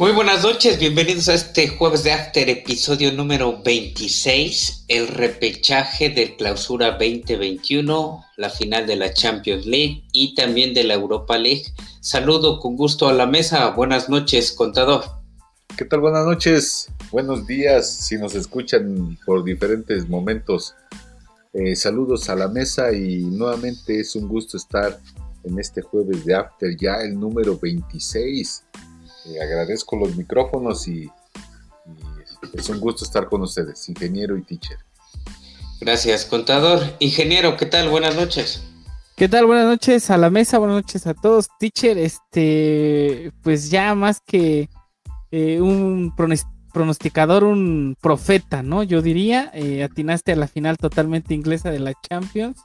Muy buenas noches, bienvenidos a este jueves de After, episodio número 26, el repechaje del clausura 2021, la final de la Champions League y también de la Europa League. Saludo con gusto a la mesa, buenas noches, contador. ¿Qué tal? Buenas noches, buenos días, si nos escuchan por diferentes momentos. Eh, saludos a la mesa y nuevamente es un gusto estar en este jueves de After, ya el número 26 agradezco los micrófonos y, es un gusto estar con ustedes, ingeniero y teacher. Gracias, contador. Ingeniero, ¿qué tal? Buenas noches. ¿Qué tal? Buenas noches a la mesa, buenas noches a todos. Teacher, este, pues ya más que eh, un pronosticador, un profeta, ¿no? Yo diría, eh, atinaste a la final totalmente inglesa de la Champions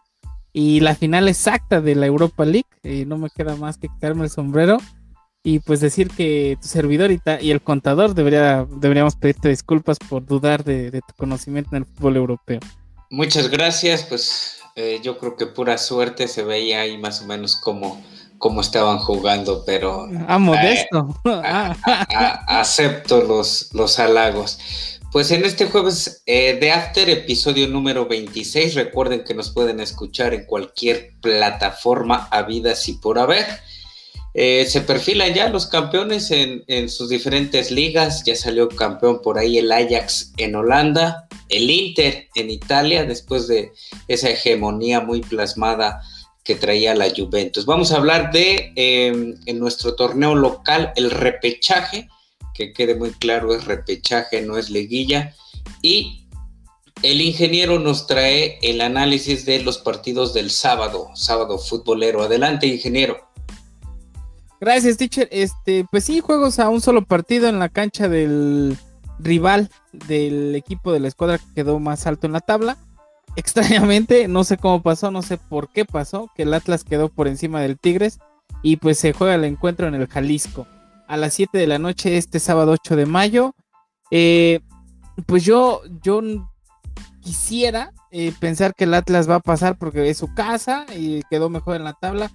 y la final exacta de la Europa League. Eh, no me queda más que quitarme el sombrero y pues decir que tu servidor y, y el contador debería, deberíamos pedirte disculpas por dudar de, tu conocimiento en el fútbol europeo. Muchas gracias, pues eh, yo creo que pura suerte se veía ahí más o menos como, como estaban jugando, pero... Ah, modesto. acepto los, los halagos. Pues en este jueves eh, de After, episodio número 26, recuerden que nos pueden escuchar en cualquier plataforma habida si por haber. Eh, se perfilan ya los campeones en, sus diferentes ligas. Ya salió campeón por ahí el Ajax en Holanda, el Inter en Italia, después de esa hegemonía muy plasmada que traía la Juventus. Vamos a hablar de em, en nuestro torneo local el repechaje, que quede muy claro, es repechaje, no es liguilla. Y el ingeniero nos trae el análisis de los partidos del sábado, sábado futbolero. Adelante, ingeniero. Gracias, teacher. Este, pues sí, juegos a un solo partido en la cancha del rival del equipo de la escuadra que quedó más alto en la tabla. Extrañamente, no sé cómo pasó, no sé por qué pasó, que el Atlas quedó por encima del Tigres y pues se juega el encuentro en el Jalisco a las 7 de la noche este sábado 8 de mayo. Eh, pues yo, yo quisiera eh, pensar que el Atlas va a pasar porque es su casa y quedó mejor en la tabla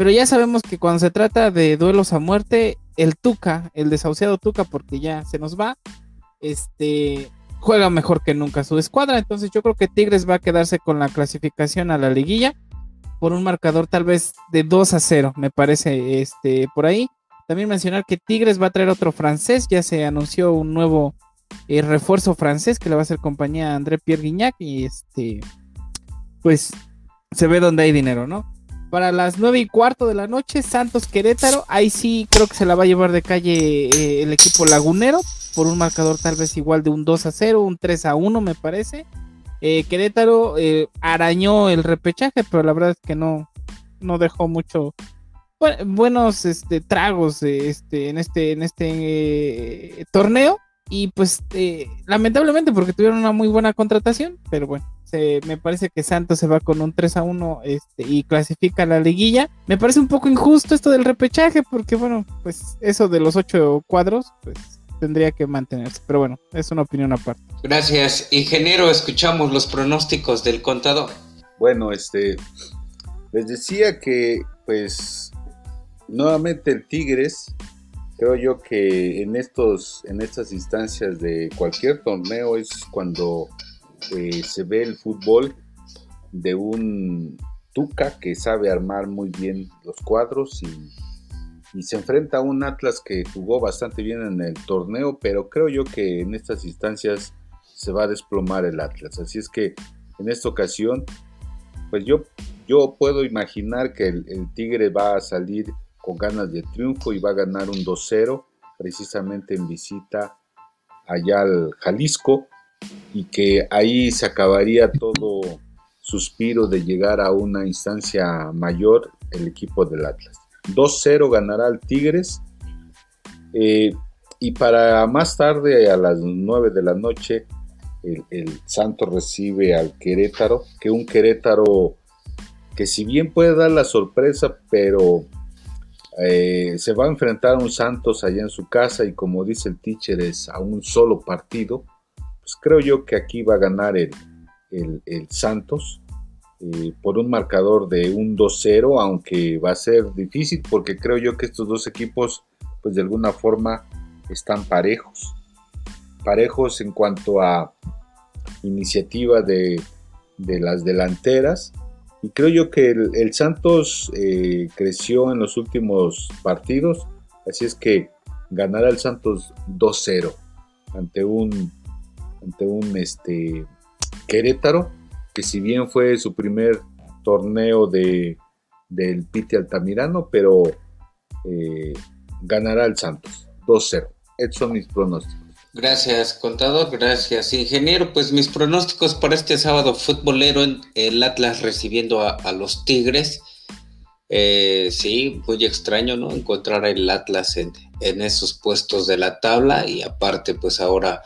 pero ya sabemos que cuando se trata de duelos a muerte, el Tuca, el desahuciado Tuca, porque ya se nos va, este juega mejor que nunca su escuadra. Entonces yo creo que Tigres va a quedarse con la clasificación a la liguilla por un marcador tal vez de 2 a 0, me parece este por ahí. También mencionar que Tigres va a traer otro francés, ya se anunció un nuevo eh, refuerzo francés que le va a hacer compañía a André Pierre Guignac y este pues se ve donde hay dinero, ¿no? Para las nueve y cuarto de la noche, Santos Querétaro. Ahí sí creo que se la va a llevar de calle eh, el equipo lagunero por un marcador tal vez igual de un 2 a 0, un 3 a 1 me parece. Eh, Querétaro eh, arañó el repechaje, pero la verdad es que no, no dejó mucho buenos este, tragos este, en este, en este torneo. Y pues lamentablemente porque tuvieron una muy buena contratación, pero bueno me parece que Santos se va con un 3 a 1 este, y clasifica la liguilla. Me parece un poco injusto esto del repechaje, porque bueno, pues eso de los ocho cuadros, pues tendría que mantenerse. Pero bueno, es una opinión aparte. Gracias. Ingeniero, escuchamos los pronósticos del contador. Bueno, este, les decía que pues nuevamente el Tigres creo yo que en estos en estas instancias de cualquier torneo es cuando eh, se ve el fútbol de un Tuca que sabe armar muy bien los cuadros y, se enfrenta a un Atlas que jugó bastante bien en el torneo, pero creo yo que en estas instancias se va a desplomar el Atlas. Así es que en esta ocasión, pues yo, yo puedo imaginar que el, el Tigre va a salir con ganas de triunfo y va a ganar un 2-0, precisamente en visita allá al Jalisco y que ahí se acabaría todo suspiro de llegar a una instancia mayor el equipo del Atlas. 2-0 ganará el Tigres. Eh, y para más tarde, a las 9 de la noche, el, el Santos recibe al Querétaro, que un Querétaro que si bien puede dar la sorpresa, pero eh, se va a enfrentar a un Santos allá en su casa y como dice el teacher es a un solo partido pues creo yo que aquí va a ganar el, Santos eh, por un marcador de un 2-0, aunque va a ser difícil porque creo yo que estos dos equipos, pues de alguna forma, están parejos. Parejos en cuanto a iniciativa de, las delanteras. Y creo yo que el, Santos eh, creció en los últimos partidos. Así es que ganará el Santos 2-0 ante un, ante un este, Querétaro, que si bien fue su primer torneo de, del Piti Altamirano, pero eh, ganará el Santos 2-0. Estos son mis pronósticos. Gracias, contador. Gracias, ingeniero. Pues mis pronósticos para este sábado futbolero, el Atlas recibiendo a, los Tigres. Eh, sí, muy extraño, ¿no? Encontrar el Atlas en, en, esos puestos de la tabla y aparte, pues ahora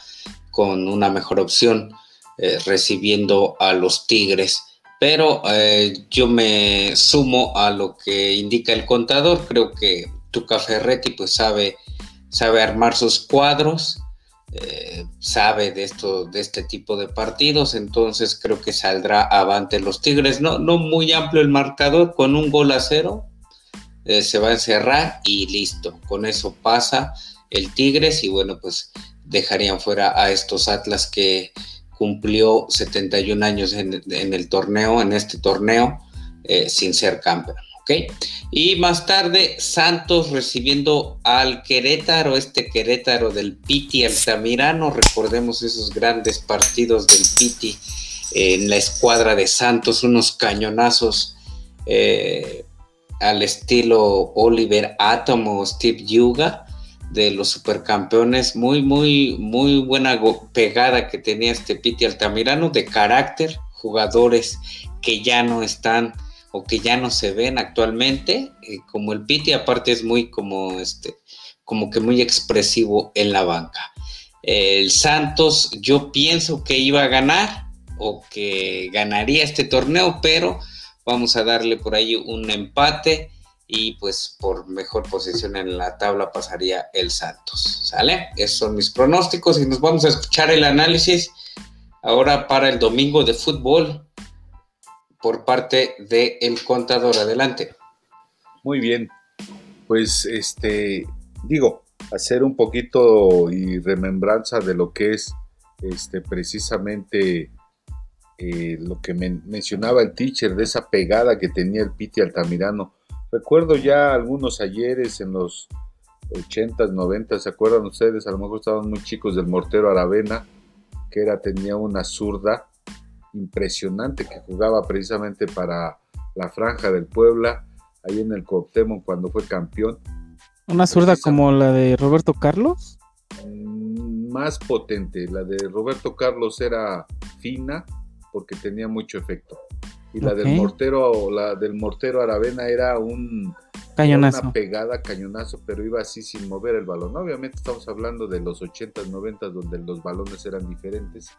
con una mejor opción, eh, recibiendo a los Tigres. Pero eh, yo me sumo a lo que indica el contador. Creo que Tuca Ferretti pues sabe, sabe armar sus cuadros, eh, sabe de esto, de este tipo de partidos, entonces creo que saldrá avante los Tigres. No, no muy amplio el marcador, con un gol a cero eh, se va a encerrar y listo. Con eso pasa el Tigres y bueno, pues dejarían fuera a estos Atlas que cumplió 71 años en, el torneo, en este torneo, eh, sin ser campeón. Y más tarde, Santos recibiendo al Querétaro, este Querétaro del Piti Altamirano. Recordemos esos grandes partidos del Piti en la escuadra de Santos, unos cañonazos eh, al estilo Oliver Atom o Steve Yuga de los supercampeones. Muy, muy, muy buena pegada que tenía este Piti Altamirano de carácter, jugadores que ya no están o que ya no se ven actualmente, eh, como el Piti, aparte es muy como este, como que muy expresivo en la banca. El Santos, yo pienso que iba a ganar o que ganaría este torneo, pero vamos a darle por ahí un empate y pues por mejor posición en la tabla pasaría el Santos. ¿Sale? Esos son mis pronósticos y nos vamos a escuchar el análisis ahora para el domingo de fútbol por parte del el contador. Adelante. Muy bien. Pues este, digo, hacer un poquito y remembranza de lo que es este, precisamente eh, lo que mencionaba el teacher, de esa pegada que tenía el Piti Altamirano. Recuerdo ya algunos ayeres en los 80s, 90 ¿se acuerdan ustedes? A lo mejor estaban muy chicos del mortero Aravena, que era, tenía una zurda impresionante que jugaba precisamente para la franja del Puebla, ahí en el Cuauhtémoc cuando fue campeón. ¿Una zurda como la de Roberto Carlos? Mm, más potente, la de Roberto Carlos era fina porque tenía mucho efecto. Y la del mortero, la del mortero Aravena era un cañonazo. Una pegada cañonazo, pero iba así sin mover el balón. Obviamente estamos hablando de los 80s, 90 donde los balones eran diferentes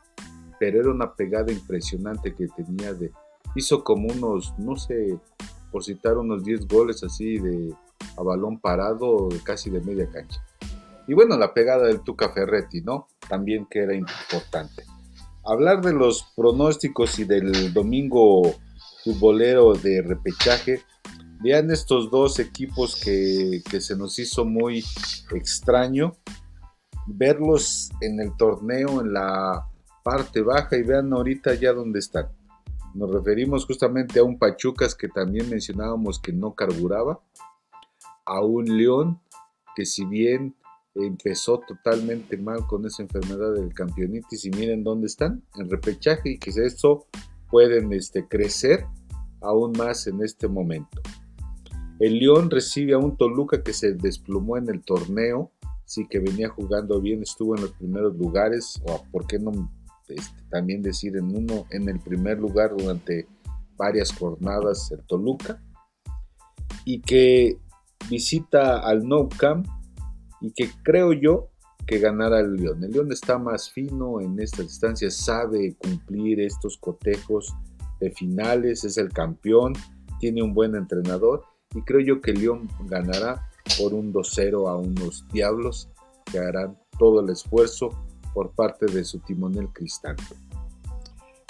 pero era una pegada impresionante que tenía de... Hizo como unos, no sé, por citar unos 10 goles así de a balón parado, casi de media cancha. Y bueno, la pegada del Tuca Ferretti, ¿no? También que era importante. Hablar de los pronósticos y del domingo futbolero de repechaje, vean estos dos equipos que, que se nos hizo muy extraño verlos en el torneo, en la parte baja y vean ahorita ya dónde están. Nos referimos justamente a un Pachucas que también mencionábamos que no carburaba, a un León que si bien empezó totalmente mal con esa enfermedad del campeonitis y miren dónde están, en repechaje y que eso pueden este, crecer aún más en este momento. El León recibe a un Toluca que se desplomó en el torneo, sí que venía jugando bien, estuvo en los primeros lugares, o por qué no este, también decir en uno en el primer lugar durante varias jornadas el Toluca y que visita al Nou Camp y que creo yo que ganará el León. El León está más fino en esta distancia, sabe cumplir estos cotejos de finales, es el campeón, tiene un buen entrenador y creo yo que el León ganará por un 2-0 a unos Diablos que harán todo el esfuerzo por parte de su timonel Cristante.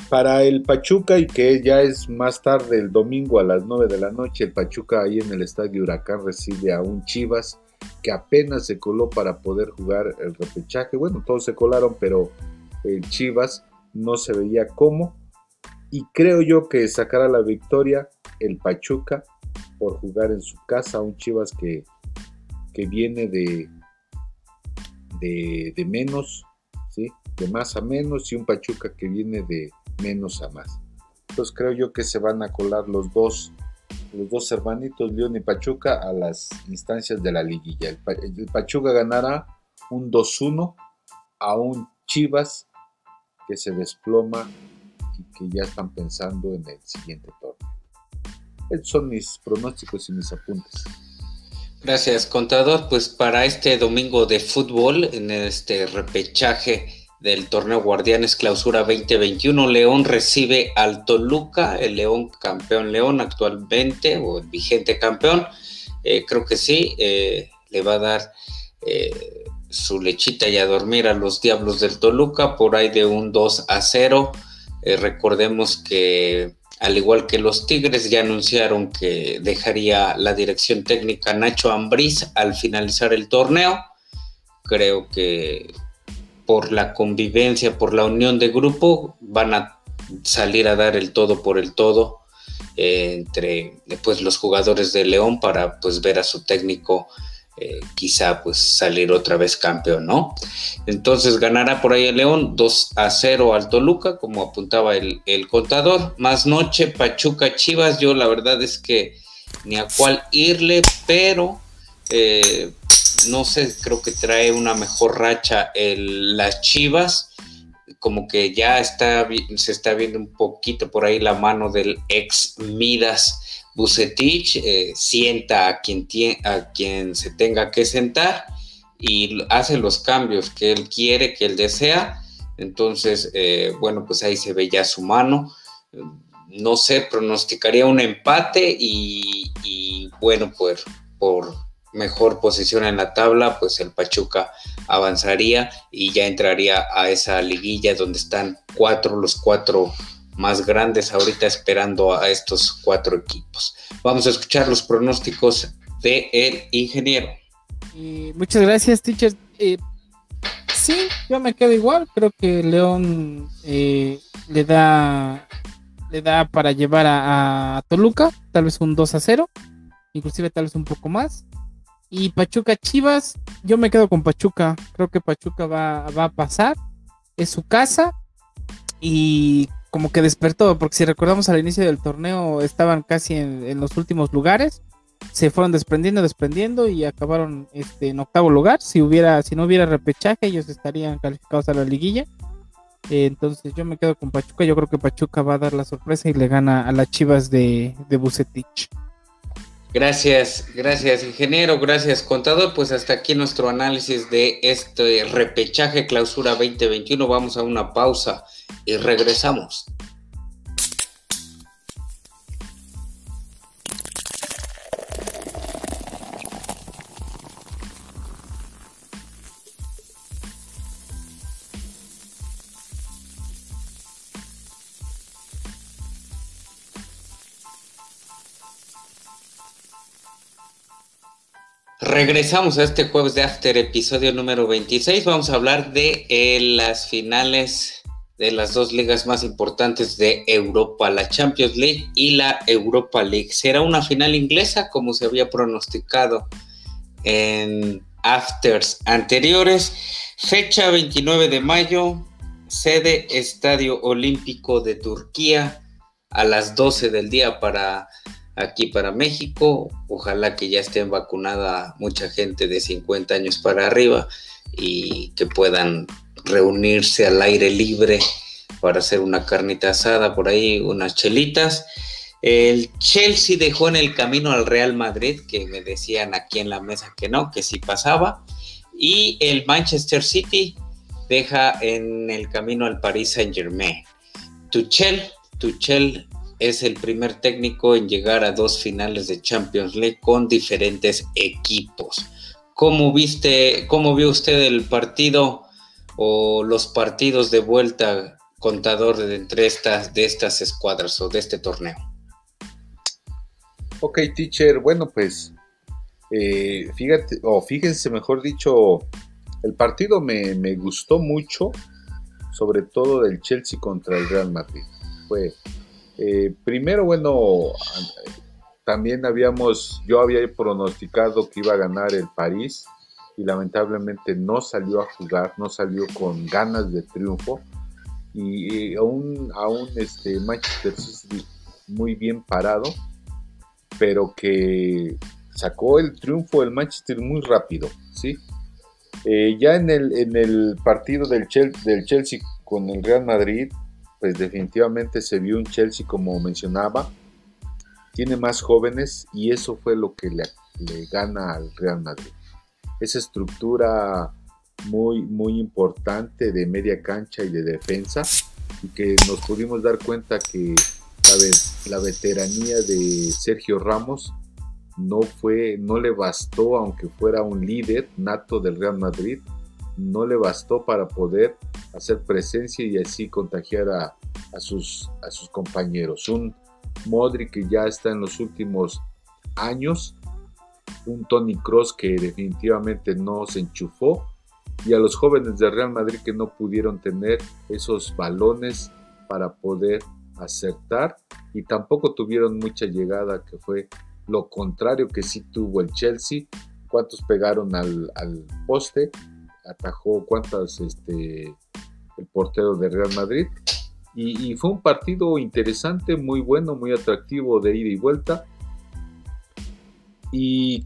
Para el Pachuca, y que ya es más tarde el domingo a las 9 de la noche, el Pachuca ahí en el estadio Huracán recibe a un Chivas que apenas se coló para poder jugar el repechaje. Bueno, todos se colaron, pero el Chivas no se veía cómo. Y creo yo que sacará la victoria el Pachuca por jugar en su casa, un Chivas que, que viene de, de, menos. De más a menos, y un Pachuca que viene de menos a más. Entonces creo yo que se van a colar los dos, los dos hermanitos, León y Pachuca, a las instancias de la liguilla. El, Pachuca ganará un 2-1 a un Chivas que se desploma y que ya están pensando en el siguiente torneo. Estos son mis pronósticos y mis apuntes. Gracias, contador. Pues para este domingo de fútbol, en este repechaje del torneo Guardianes Clausura 2021, León recibe al Toluca, el León campeón León actualmente, o el vigente campeón. Eh, creo que sí, eh, le va a dar eh, su lechita y a dormir a los Diablos del Toluca por ahí de un 2 a 0. recordemos que al igual que los Tigres, ya anunciaron que dejaría la dirección técnica Nacho Ambriz al finalizar el torneo. Creo que por la convivencia, por la unión de grupo, van a salir a dar el todo por el todo eh, entre pues, los jugadores de León para pues, ver a su técnico eh, quizá pues salir otra vez campeón, ¿no? Entonces ganará por ahí el León 2 a 0 al Toluca, como apuntaba el, contador. Más noche, Pachuca Chivas, yo la verdad es que ni a cuál irle, pero eh, no sé, creo que trae una mejor racha las Chivas. Como que ya está, se está viendo un poquito por ahí la mano del ex Midas Bucetich eh, sienta a quien, a quien se tenga que sentar y hace los cambios que él quiere, que él desea. Entonces, eh, bueno, pues ahí se ve ya su mano. No sé, pronosticaría un empate y, bueno, pues por mejor posición en la tabla, pues el Pachuca avanzaría y ya entraría a esa liguilla donde están cuatro, los cuatro más grandes ahorita esperando a estos cuatro equipos. Vamos a escuchar los pronósticos de el ingeniero. muchas gracias, teacher. Eh, sí, yo me quedo igual. Creo que León eh, le da le da para llevar a, Toluca, tal vez un 2 a 0, inclusive tal vez un poco más. Y Pachuca Chivas, yo me quedo con Pachuca. Creo que Pachuca va, va a pasar. Es su casa. Y como que despertó, porque si recordamos al inicio del torneo estaban casi en, los últimos lugares, se fueron desprendiendo, desprendiendo y acabaron este, en octavo lugar. Si hubiera, si no hubiera repechaje, ellos estarían calificados a la liguilla. Eh, entonces yo me quedo con Pachuca, yo creo que Pachuca va a dar la sorpresa y le gana a las Chivas de, de Bucetich. Gracias, gracias ingeniero, gracias contador. Pues hasta aquí nuestro análisis de este repechaje clausura 2021. Vamos a una pausa y regresamos. Regresamos a este jueves de After, episodio número 26. Vamos a hablar de eh, las finales de las dos ligas más importantes de Europa, la Champions League y la Europa League. Será una final inglesa como se había pronosticado en afters anteriores. Fecha 29 de mayo, sede Estadio Olímpico de Turquía a las 12 del día para aquí para México. Ojalá que ya estén vacunada mucha gente de 50 años para arriba y que puedan reunirse al aire libre para hacer una carnita asada por ahí, unas chelitas. El Chelsea dejó en el camino al Real Madrid, que me decían aquí en la mesa que no, que sí pasaba. Y el Manchester City deja en el camino al Paris Saint Germain. Tuchel, Tuchel es el primer técnico en llegar a dos finales de Champions League con diferentes equipos. ¿Cómo viste, cómo vio usted el partido o los partidos de vuelta contador de entre estas, de estas escuadras o de este torneo? Ok, teacher, bueno, pues Eh, fíjate, o fíjense, mejor dicho, el partido me, gustó mucho, sobre todo del Chelsea contra el Real Madrid. Fue eh, primero, bueno, también habíamos, yo había pronosticado que iba a ganar el París y lamentablemente no salió a jugar, no salió con ganas de triunfo y, aún, aún este Manchester City muy bien parado, pero que sacó el triunfo del Manchester muy rápido, ¿sí? Eh, ya en el, en el partido del del Chelsea con el Real Madrid, pues definitivamente se vio un Chelsea como mencionaba, tiene más jóvenes y eso fue lo que le, gana al Real Madrid. Esa estructura muy, muy importante de media cancha y de defensa y que nos pudimos dar cuenta que la, la veteranía de Sergio Ramos no fue, no le bastó, aunque fuera un líder nato del Real Madrid, no le bastó para poder hacer presencia y así contagiar a, sus, a sus compañeros. Un Modric que ya está en los últimos años, un Tony Cross que definitivamente no se enchufó y a los jóvenes de Real Madrid que no pudieron tener esos balones para poder acertar y tampoco tuvieron mucha llegada que fue lo contrario que sí tuvo el Chelsea cuántos pegaron al, poste atajó cuántas este el portero de Real Madrid. Y, fue un partido interesante muy bueno muy atractivo de ida y vuelta. Y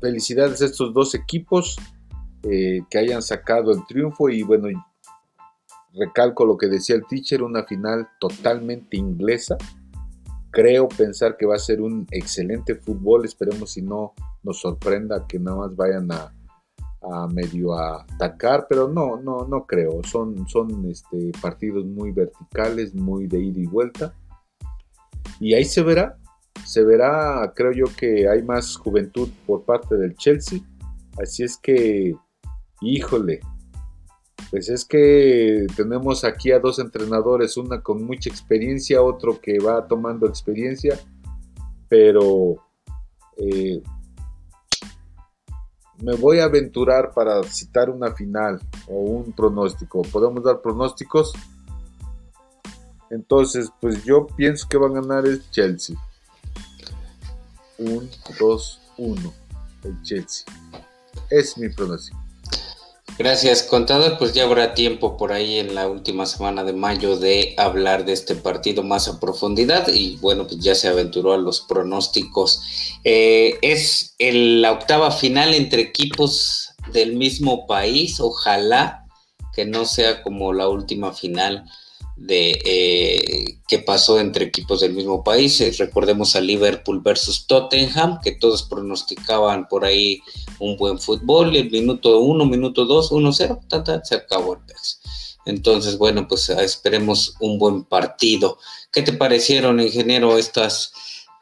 felicidades a estos dos equipos eh, que hayan sacado el triunfo. Y bueno, recalco lo que decía el teacher, una final totalmente inglesa. Creo pensar que va a ser un excelente fútbol, esperemos si no nos sorprenda que nada más vayan a, medio a atacar, pero no, no, no creo. Son, son este, partidos muy verticales, muy de ida y vuelta. Y ahí se verá, se verá, creo yo que hay más juventud por parte del Chelsea. Así es que Híjole, pues es que tenemos aquí a dos entrenadores, una con mucha experiencia, otro que va tomando experiencia, pero eh, me voy a aventurar para citar una final o un pronóstico. ¿Podemos dar pronósticos? Entonces, pues yo pienso que va a ganar el Chelsea. Un, dos, uno. El Chelsea. Es mi pronóstico. Gracias, contador. Pues ya habrá tiempo por ahí en la última semana de mayo de hablar de este partido más a profundidad y bueno, pues ya se aventuró a los pronósticos. Eh, es la octava final entre equipos del mismo país. Ojalá que no sea como la última final de eh, que pasó entre equipos del mismo país. Eh, recordemos a Liverpool versus Tottenham, que todos pronosticaban por ahí un buen fútbol. El minuto 1, minuto 2, 1-0, se acabó el PEX. Entonces, bueno, pues esperemos un buen partido. ¿Qué te parecieron, ingeniero, estas,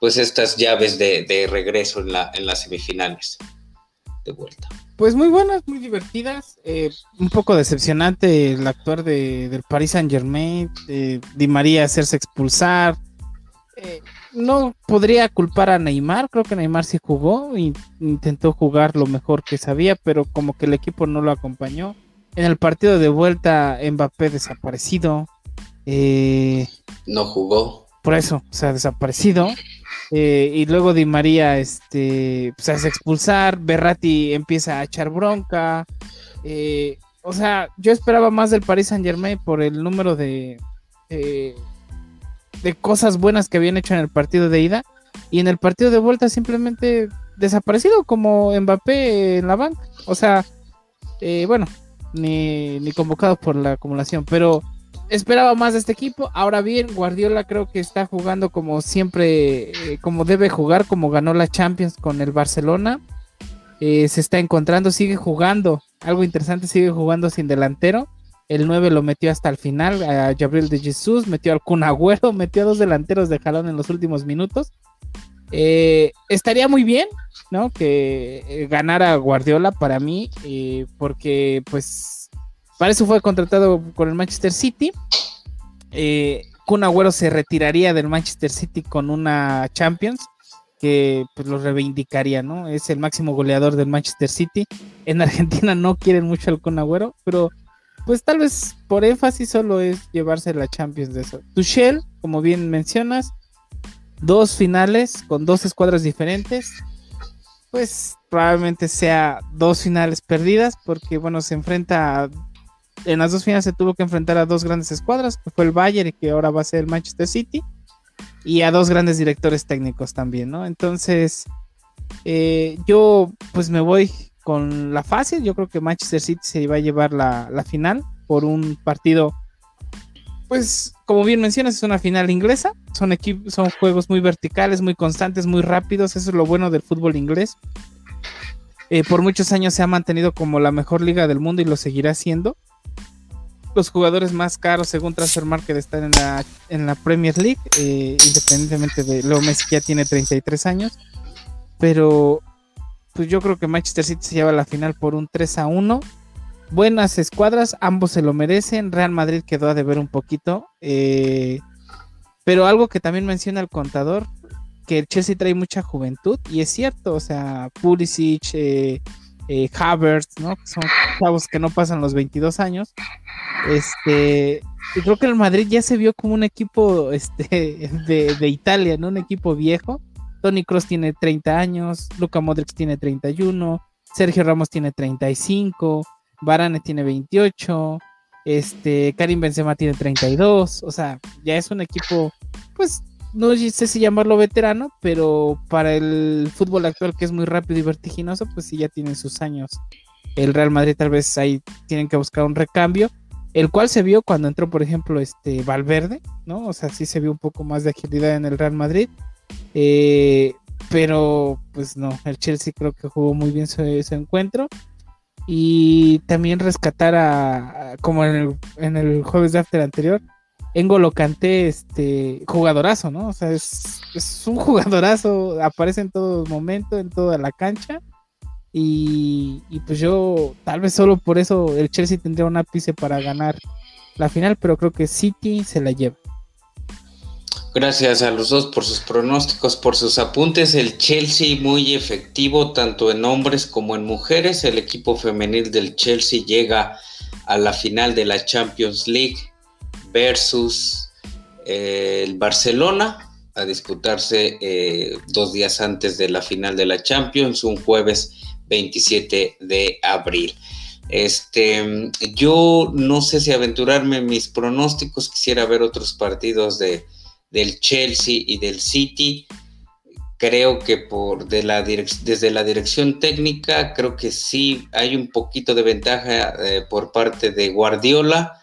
pues estas llaves de, regreso en, la, en las semifinales? De vuelta pues muy buenas, muy divertidas. Eh, un poco decepcionante el actuar de, del Paris Saint Germain, Di María hacerse expulsar. Eh, no podría culpar a Neymar, creo que Neymar sí jugó, e intentó jugar lo mejor que sabía, pero como que el equipo no lo acompañó. En el partido de vuelta, Mbappé desaparecido. Eh, no jugó. Por eso, o sea, desaparecido. Eh, y luego Di María este, pues, hace expulsar, Berratti empieza a echar bronca. Eh, o sea, yo esperaba más del Paris Saint Germain por el número de, eh, de cosas buenas que habían hecho en el partido de ida. Y en el partido de vuelta simplemente desaparecido como Mbappé en la banca. O sea, bueno, ni, ni convocado por la acumulación. Pero esperaba más de este equipo. Ahora bien, Guardiola creo que está jugando como siempre, eh, como debe jugar, como ganó la Champions con el Barcelona. Eh, se está encontrando, sigue jugando. Algo interesante, sigue jugando sin delantero. El 9 lo metió hasta el final a Gabriel de Jesús, metió al Kun Agüero, metió a dos delanteros de jalón en los últimos minutos. Eh, estaría muy bien, ¿no? Que ganara Guardiola para mí, porque pues para eso fue contratado con el Manchester City. Eh, Kun Agüero se retiraría del Manchester City con una Champions. que pues, lo reivindicaría, ¿no? Es el máximo goleador del Manchester City. En Argentina no quieren mucho al Kun Agüero, pero pues tal vez por énfasis solo es llevarse la Champions de eso. Tuchel, como bien mencionas, dos finales con dos escuadras diferentes. Pues probablemente sea dos finales perdidas porque bueno, se enfrenta a en las dos finales se tuvo que enfrentar a dos grandes escuadras, que fue el Bayern y que ahora va a ser el Manchester City, y a dos grandes directores técnicos también, ¿no? Entonces, eh, yo pues me voy con la fácil, yo creo que Manchester City se va a llevar la, final por un partido, pues como bien mencionas, es una final inglesa, son, son juegos muy verticales, muy constantes, muy rápidos, eso es lo bueno del fútbol inglés. Eh, por muchos años se ha mantenido como la mejor liga del mundo y lo seguirá siendo los jugadores más caros según Transfer Market están en la, en la Premier League, eh, independientemente de Leo Messi que ya tiene 33 años, pero pues yo creo que Manchester City se lleva la final por un 3 a 1. Buenas escuadras, ambos se lo merecen. Real Madrid quedó a deber un poquito. Eh, pero algo que también menciona el contador, que el Chelsea trae mucha juventud, y es cierto, o sea, Pulisic, eh, eh, Havertz, ¿no? Son chavos que no pasan los 22 años. Este, y creo que el Madrid ya se vio como un equipo este, de, Italia, ¿no? Un equipo viejo. Tony Cross tiene 30 años, Luca Modric tiene 31, Sergio Ramos tiene 35, Varane tiene 28, este, Karim Benzema tiene 32, o sea, ya es un equipo, pues, no sé si llamarlo veterano, pero para el fútbol actual que es muy rápido y vertiginoso, pues sí ya tienen sus años. El Real Madrid tal vez ahí tienen que buscar un recambio, el cual se vio cuando entró, por ejemplo, este Valverde, ¿no? O sea, sí se vio un poco más de agilidad en el Real Madrid. Eh, pero pues no, el Chelsea creo que jugó muy bien su, encuentro. Y también rescatar a, como en el, en el jueves de after anterior, Engolo Canté, este, jugadorazo, ¿no? O sea, es, un jugadorazo, aparece en todo momento, en toda la cancha. Y, pues yo, tal vez solo por eso el Chelsea tendría un ápice para ganar la final, pero creo que City se la lleva. Gracias a los dos por sus pronósticos, por sus apuntes. El Chelsea muy efectivo tanto en hombres como en mujeres. El equipo femenil del Chelsea llega a la final de la Champions League versus eh, el Barcelona a disputarse eh, dos días antes de la final de la Champions, un jueves 27 de abril. Este, yo no sé si aventurarme en mis pronósticos, quisiera ver otros partidos de, del Chelsea y del City. Creo que por de la desde la dirección técnica, creo que sí hay un poquito de ventaja eh, por parte de Guardiola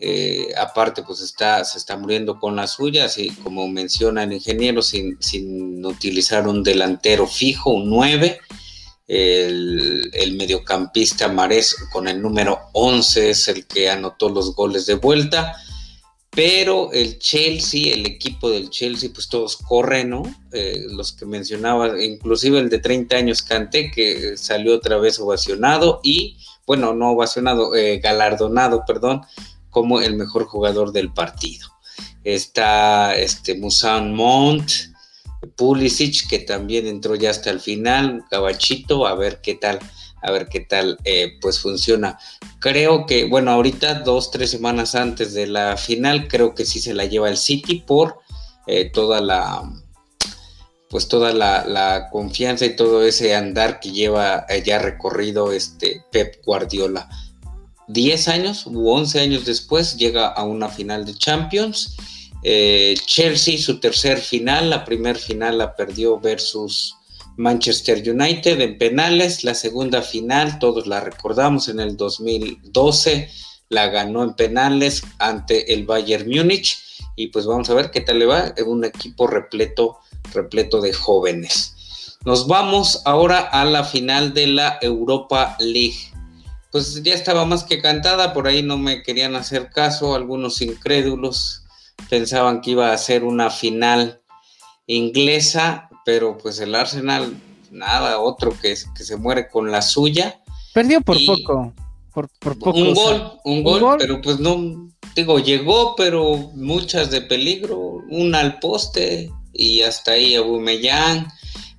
eh, aparte, pues está, se está muriendo con las suyas y como menciona el ingeniero, sin, utilizar un delantero fijo, un 9. El, mediocampista Mares con el número 11 es el que anotó los goles de vuelta. Pero el Chelsea, el equipo del Chelsea, pues todos corren, ¿no? Eh, los que mencionaba, inclusive el de 30 años Canté, que salió otra vez ovacionado y, bueno, no ovacionado, eh, galardonado, perdón, como el mejor jugador del partido. Está este Musan Mont, Pulisic, que también entró ya hasta el final, Cabachito, a ver qué tal, a ver qué tal eh, pues funciona. Creo que, bueno, ahorita dos, tres semanas antes de la final, creo que sí se la lleva el City por eh, toda la pues toda la, la, confianza y todo ese andar que lleva eh, ya recorrido este Pep Guardiola. 10 años u 11 años después llega a una final de Champions. Eh, Chelsea, su tercer final, la primer final la perdió versus Manchester United en penales, la segunda final, todos la recordamos, en el 2012 la ganó en penales ante el Bayern Múnich y pues vamos a ver qué tal le va, un equipo repleto, repleto de jóvenes. Nos vamos ahora a la final de la Europa League pues ya estaba más que cantada, por ahí no me querían hacer caso, algunos incrédulos pensaban que iba a ser una final inglesa, pero pues el Arsenal, nada, otro que, que se muere con la suya. Perdió por poco, por, poco. Un gol, un, gol, pero pues no, digo, llegó, pero muchas de peligro, una al poste y hasta ahí Aubameyang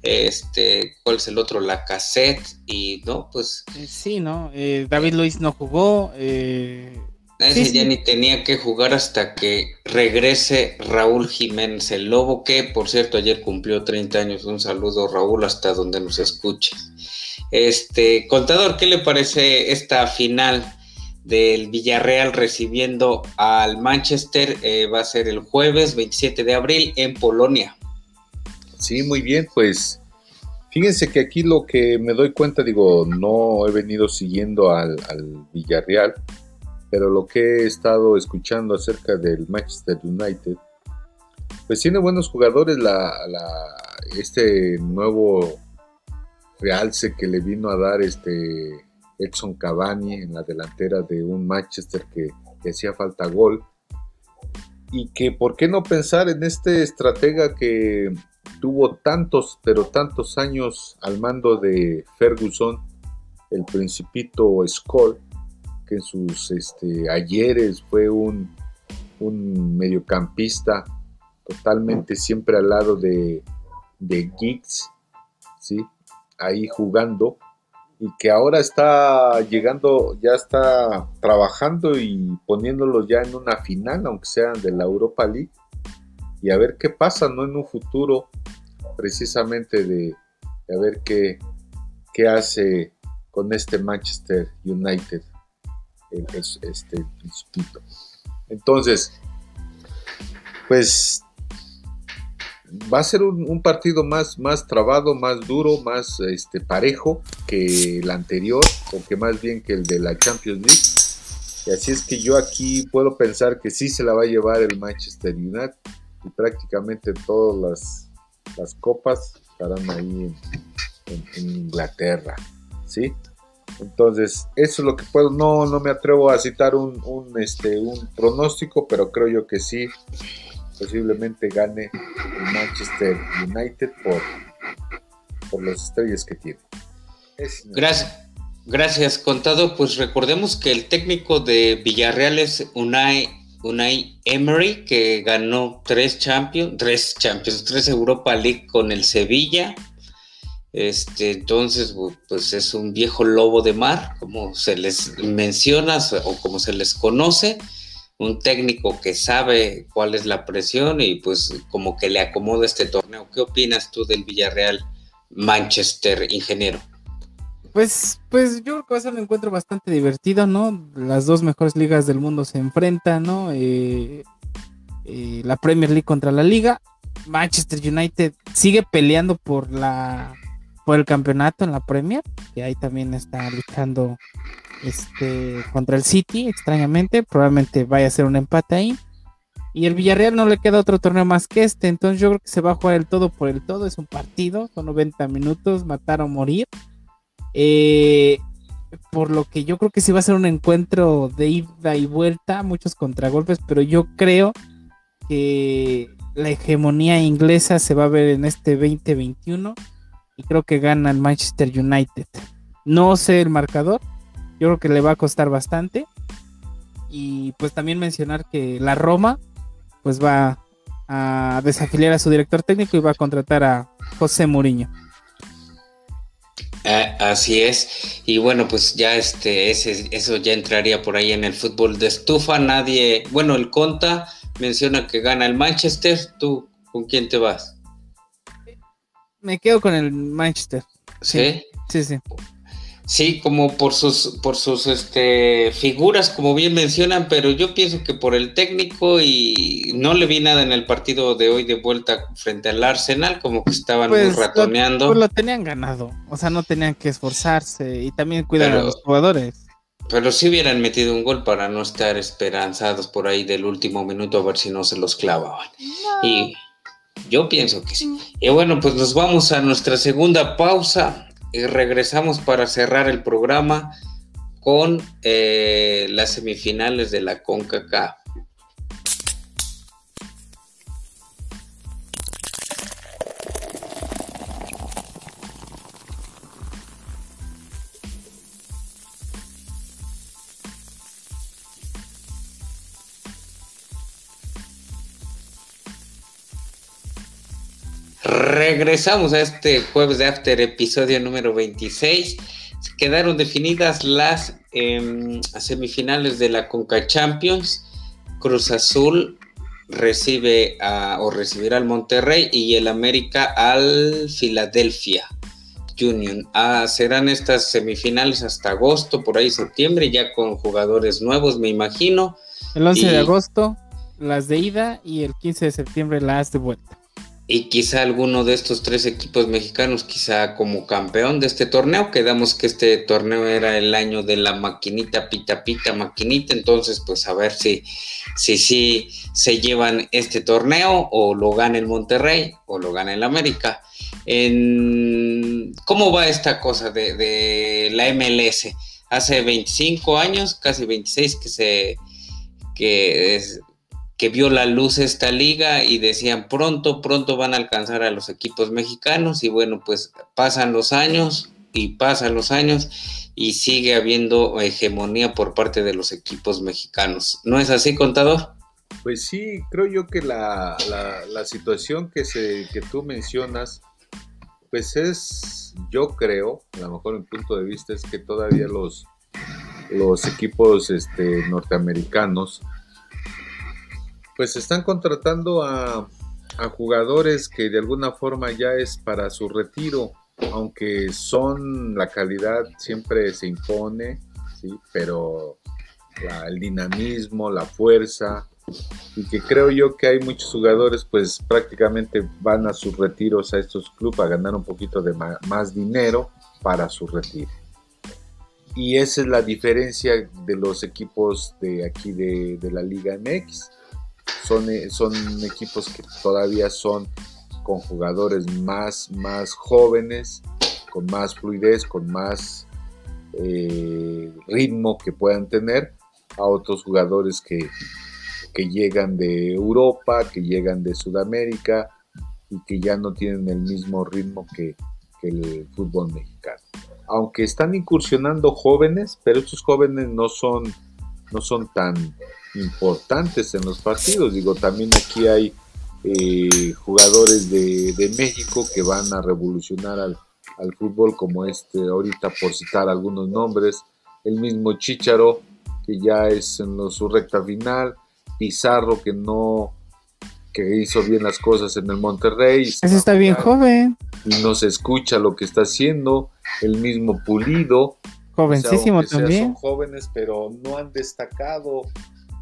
este, ¿cuál es el otro? La cassette, y no, pues. Eh, sí, ¿no? Eh, David Luis no jugó. Eh, ese ya ni tenía que jugar hasta que regrese Raúl Jiménez, el lobo, que por cierto ayer cumplió 30 años. Un saludo, Raúl, hasta donde nos escuche. Este, contador, ¿qué le parece esta final del Villarreal recibiendo al Manchester? va a ser el jueves 27 de abril en Polonia. Sí, muy bien, pues fíjense que aquí lo que me doy cuenta, digo, no he venido siguiendo al, Villarreal, pero lo que he estado escuchando acerca del Manchester United, pues tiene buenos jugadores este nuevo realce que le vino a dar este Edson Cavani en la delantera de un Manchester que, que hacía falta gol y que por qué no pensar en este estratega que tuvo tantos, pero tantos años al mando de Ferguson, el principito Skoll, que en sus este, ayeres fue un, un mediocampista totalmente siempre al lado de, de Giggs, ¿sí? ahí jugando, y que ahora está llegando, ya está trabajando y poniéndolo ya en una final, aunque sean de la Europa League, y a ver qué pasa, ¿no? En un futuro, precisamente de, a ver qué, qué hace con este Manchester United, este principito. Entonces, pues va a ser un, partido más, más trabado, más duro, más este, parejo que el anterior, o que más bien que el de la Champions League. Y así es que yo aquí puedo pensar que sí se la va a llevar el Manchester United y prácticamente todas las, copas estarán ahí en, Inglaterra, ¿sí? Entonces, eso es lo que puedo, no, no me atrevo a citar un, este, un pronóstico, pero creo yo que sí, posiblemente gane el Manchester United por, por las estrellas que tiene. Gracias. Gracias, contado. Pues recordemos que el técnico de Villarreal es Unai Unai Emery, que ganó tres Champions, tres Champions, tres Europa League con el Sevilla. Este, entonces, pues es un viejo lobo de mar, como se les menciona o como se les conoce, un técnico que sabe cuál es la presión y pues como que le acomoda este torneo. ¿Qué opinas tú del Villarreal Manchester, ingeniero? Pues, pues yo creo que va a ser un encuentro bastante divertido, ¿no? Las dos mejores ligas del mundo se enfrentan, ¿no? Eh, eh, la Premier League contra la Liga. Manchester United sigue peleando por la por el campeonato en la Premier, que ahí también está luchando este contra el City, extrañamente, probablemente vaya a ser un empate ahí. Y el Villarreal no le queda otro torneo más que este, entonces yo creo que se va a jugar el todo por el todo, es un partido, son 90 minutos, matar o morir. Eh, por lo que yo creo que sí va a ser un encuentro de ida y vuelta, muchos contragolpes, pero yo creo que la hegemonía inglesa se va a ver en este 2021 y creo que gana el Manchester United. No sé el marcador, yo creo que le va a costar bastante. Y pues también mencionar que la Roma pues va a desafiliar a su director técnico y va a contratar a José Mourinho. Así es. Y bueno, pues ya este, ese, eso ya entraría por ahí en el fútbol de estufa. Nadie, bueno, el Conta menciona que gana el Manchester. ¿Tú con quién te vas? Me quedo con el Manchester. ¿Sí? Sí, sí. Sí, como por sus, por sus este, figuras, como bien mencionan, pero yo pienso que por el técnico y no le vi nada en el partido de hoy de vuelta frente al Arsenal, como que estaban muy pues, ratoneando. Lo, pues lo tenían ganado, o sea, no tenían que esforzarse y también cuidar a los jugadores. Pero si hubieran metido un gol para no estar esperanzados por ahí del último minuto a ver si no se los clavaban. Y yo pienso que sí. Y bueno, pues nos vamos a nuestra segunda pausa y regresamos para cerrar el programa con eh, las semifinales de la CONCACAF. Regresamos a este jueves de After, episodio número 26. Quedaron definidas las em, semifinales de la Conca Champions. Cruz Azul recibe a, o recibirá al Monterrey y el América al Philadelphia Union. Ah, serán estas semifinales hasta agosto, por ahí septiembre, ya con jugadores nuevos, me imagino. El 11 de agosto, las de ida y el 15 de septiembre las de vuelta y quizá alguno de estos tres equipos mexicanos, quizá como campeón de este torneo. Quedamos que este torneo era el año de la maquinita, pita, pita, maquinita. Entonces, pues a ver si, si, si se llevan este torneo o lo gana el Monterrey o lo gana el América. ¿Cómo va esta cosa de, la MLS? Hace 25 años, casi 26, que se que que vio la luz esta liga y decían pronto, pronto van a alcanzar a los equipos mexicanos y bueno, pues pasan los años y pasan los años y sigue habiendo hegemonía por parte de los equipos mexicanos. ¿No es así, contador? Pues sí, creo yo que la, la, situación que, se, que tú mencionas, pues es, yo creo, a lo mejor mi punto de vista es que todavía los, los equipos este, norteamericanos, pues están contratando a, jugadores que de alguna forma ya es para su retiro, aunque son la calidad siempre se impone, ¿sí? pero el dinamismo, la fuerza, y que creo yo que hay muchos jugadores pues prácticamente van a sus retiros a estos clubes a ganar un poquito de más dinero para su retiro. Y esa es la diferencia de los equipos de aquí de, de la Liga MX son, eh, son equipos que todavía son con jugadores más, más jóvenes, con más fluidez, con más eh, ritmo que puedan tener a otros jugadores que, que llegan de Europa, que llegan de Sudamérica y que ya no tienen el mismo ritmo que, que el fútbol mexicano. Aunque están incursionando jóvenes, pero estos jóvenes no son, no son tan, importantes en los partidos. Digo, también aquí hay eh, jugadores de, México que van a revolucionar al, fútbol, como este, ahorita por citar algunos nombres, el mismo Chicharo, que ya es en su recta final, Pizarro, que no que hizo bien las cosas en el Monterrey. Ese está bien joven. Y no se escucha lo que está haciendo. El mismo Pulido. Jovencísimo también. son jóvenes, pero no han destacado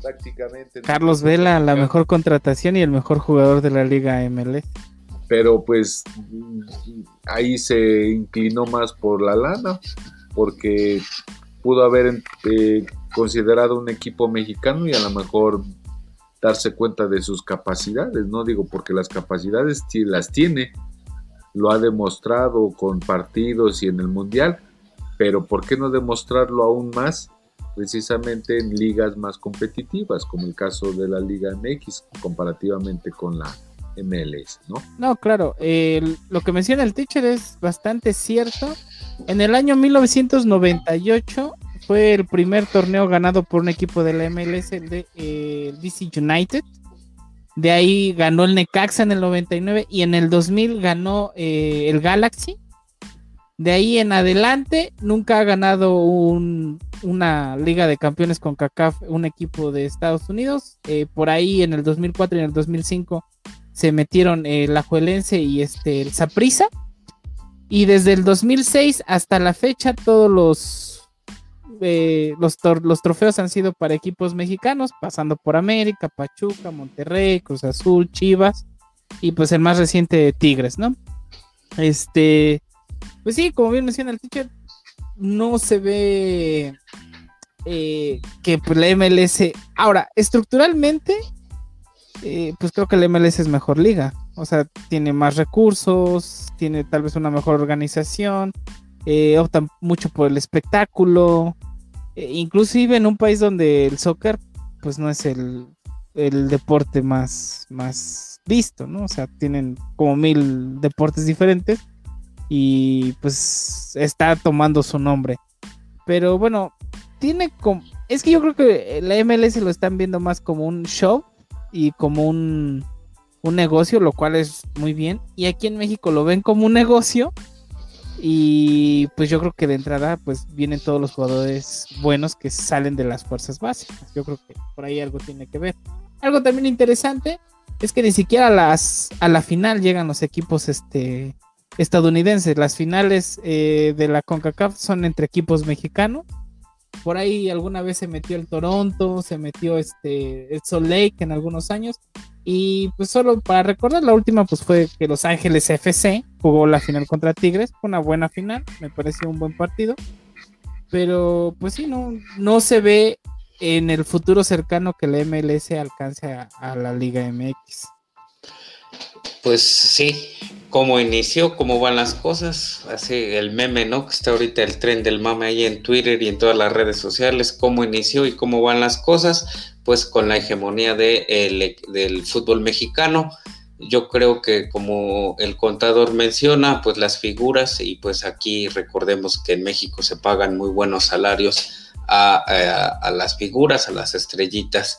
prácticamente. Carlos Vela, la mejor contratación y el mejor jugador de la Liga MLS. Pero pues ahí se inclinó más por la lana, porque pudo haber eh, considerado un equipo mexicano y a lo mejor darse cuenta de sus capacidades, no digo porque las capacidades las tiene, lo ha demostrado con partidos y en el mundial, pero ¿por qué no demostrarlo aún más precisamente en ligas más competitivas, como el caso de la Liga MX comparativamente con la MLS, ¿no? No, claro, lo que menciona el teacher es bastante cierto. En el año 1998 fue el primer torneo ganado por un equipo de la MLS, el de DC United. De ahí ganó el Necaxa en el 99 y en el 2000 ganó eh, el Galaxy. De ahí en adelante nunca ha ganado un, una liga de campeones con CACAF, un equipo de Estados Unidos. Eh, por ahí en el 2004 y en el 2005 se metieron el Ajuelense y este, el Saprisa. Y desde el 2006 hasta la fecha todos los, eh, los, los, trofeos han sido para equipos mexicanos, pasando por América, Pachuca, Monterrey, Cruz Azul, Chivas y pues el más reciente Tigres, ¿no? Este, pues sí, como bien menciona el teacher, no se ve eh, que pues, la MLS. Ahora, estructuralmente, eh, pues creo que la MLS es mejor liga. O sea, tiene más recursos, tiene tal vez una mejor organización, eh, optan mucho por el espectáculo. inclusive en un país donde el soccer, pues no es el, el deporte más, más visto, ¿no? O sea, tienen como mil deportes diferentes y pues está tomando su nombre. Pero bueno, tiene como... Es que yo creo que la MLS lo están viendo más como un show y como un, un negocio, lo cual es muy bien. Y aquí en México lo ven como un negocio. Y pues yo creo que de entrada pues vienen todos los jugadores buenos que salen de las fuerzas básicas. Yo creo que por ahí algo tiene que ver. Algo también interesante es que ni siquiera las, a la final llegan los equipos este, estadounidenses. Las finales eh, de la CONCACAF son entre equipos mexicanos. Por ahí alguna vez se metió el Toronto, se metió este, el Salt Lake en algunos años. Y pues solo para recordar, la última pues fue que Los Ángeles FC jugó la final contra Tigres. Fue una buena final, me pareció un buen partido. Pero pues sí, no, no se ve en el futuro cercano que la MLS alcance a, la Liga MX. Pues sí, cómo inició, cómo van las cosas, así el meme, ¿no? Que está ahorita el tren del mame ahí en Twitter y en todas las redes sociales, cómo inició y cómo van las cosas, pues con la hegemonía de, del fútbol mexicano. Yo creo que como el contador menciona, pues las figuras y pues aquí recordemos que en México se pagan muy buenos salarios a, las figuras, a las estrellitas,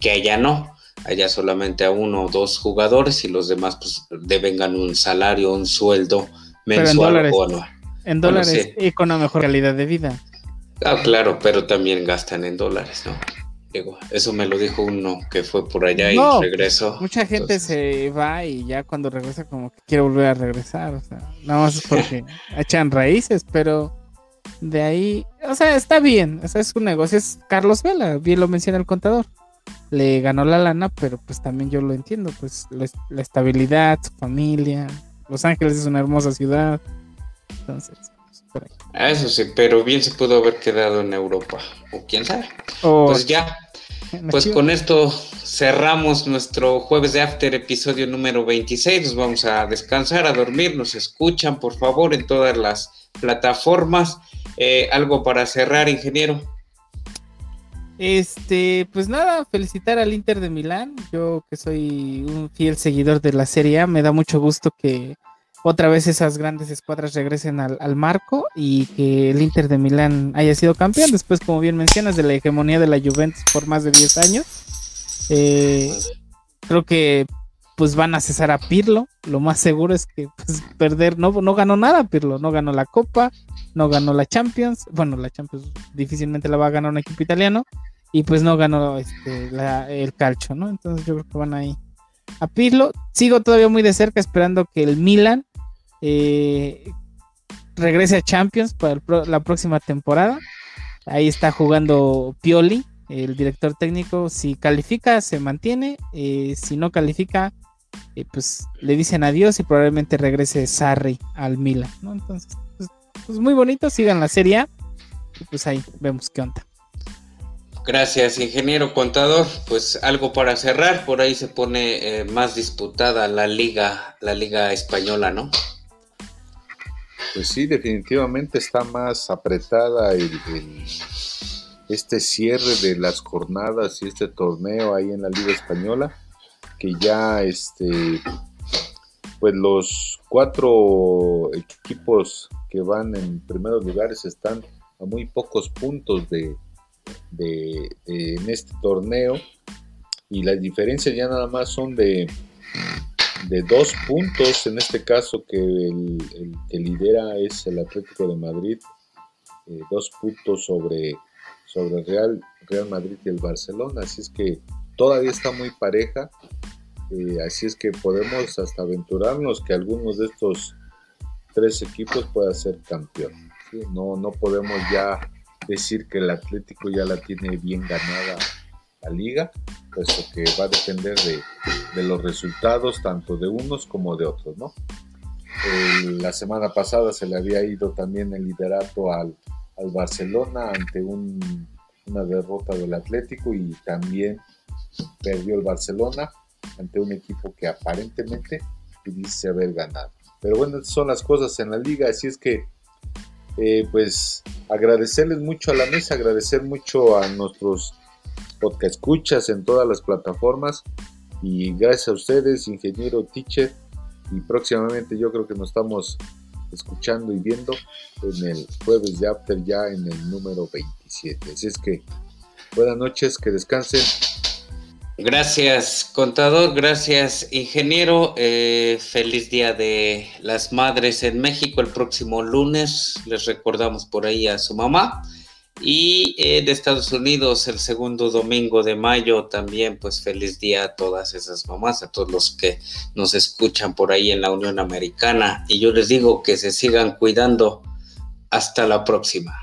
que allá no. Allá solamente a uno o dos jugadores y los demás pues devengan un salario, un sueldo mensual o anual. En dólares y con una mejor calidad de vida. Ah, claro, pero también gastan en dólares, ¿no? Digo, eso me lo dijo uno que fue por allá y regresó. Mucha gente se va y ya cuando regresa como que quiere volver a regresar, o sea, nada más es porque echan raíces, pero de ahí, o sea, está bien, o sea, es un negocio, es Carlos Vela, bien lo menciona el contador. Le ganó la lana, pero pues también yo lo entiendo, pues la, estabilidad, su familia, Los Ángeles es una hermosa ciudad. Entonces, pues, por ahí. Eso sí, pero bien se pudo haber quedado en Europa, o quién sabe. pues ya, pues con esto cerramos nuestro jueves de After, episodio número 26. Nos vamos a descansar, a dormir. Nos escuchan, por favor, en todas las plataformas. Eh, algo para cerrar, ingeniero. Este, pues nada, felicitar al Inter de Milán. Yo que soy un fiel seguidor de la Serie A, me da mucho gusto que otra vez esas grandes escuadras regresen al, marco y que el Inter de Milán haya sido campeón después, como bien mencionas, de la hegemonía de la Juventus por más de 10 años. Eh, creo que pues van a cesar a Pirlo. Lo más seguro es que pues, perder, no, no ganó nada Pirlo, no ganó la Copa, no ganó la Champions. Bueno, la Champions difícilmente la va a ganar un equipo italiano. Y pues no ganó este, el calcio, ¿no? Entonces yo creo que van ahí a Pirlo. Sigo todavía muy de cerca esperando que el Milan eh, regrese a Champions para la próxima temporada. Ahí está jugando Pioli, el director técnico. Si califica, se mantiene. Eh, si no califica, eh, pues le dicen adiós y probablemente regrese Sarri al Milan, ¿no? Entonces, pues, pues, muy bonito, sigan la serie y pues ahí vemos qué onda. Gracias, ingeniero contador. Pues algo para cerrar, por ahí se pone eh, más disputada la liga, la liga española, ¿no? Pues sí, definitivamente está más apretada este cierre de las jornadas y este torneo ahí en la liga española que ya este pues los cuatro equipos que van en primeros lugares están a muy pocos puntos de, en este torneo. Y las diferencias ya nada más son de, de dos puntos. En este caso que el, que lidera es el Atlético de Madrid eh, dos puntos sobre sobre Real Real Madrid y el Barcelona. Así es que todavía está muy pareja eh, así es que podemos hasta aventurarnos que algunos de estos tres equipos pueda ser campeón. No, no podemos ya decir que el Atlético ya la tiene bien ganada la liga, puesto que va a depender de, los resultados tanto de unos como de otros, ¿no? la semana pasada se le había ido también el liderato al, Barcelona ante una derrota del Atlético y también perdió el Barcelona ante un equipo que aparentemente dice haber ganado. Pero bueno, son las cosas en la liga, así es que eh, pues agradecerles mucho a la mesa, agradecer mucho a nuestros podcast escuchas en todas las plataformas y gracias a ustedes, ingeniero, teacher, y próximamente yo creo que nos estamos escuchando y viendo en el jueves de After ya en el número 27. Así es que buenas noches, que descansen Gracias, contador. Gracias, ingeniero. Eh, feliz Día de las Madres en México. El próximo lunes les recordamos por ahí a su mamá. Y eh, de Estados Unidos, el segundo domingo de mayo, también, pues feliz día a todas esas mamás, a todos los que nos escuchan por ahí en la Unión Americana. Y yo les digo que se sigan cuidando. Hasta la próxima.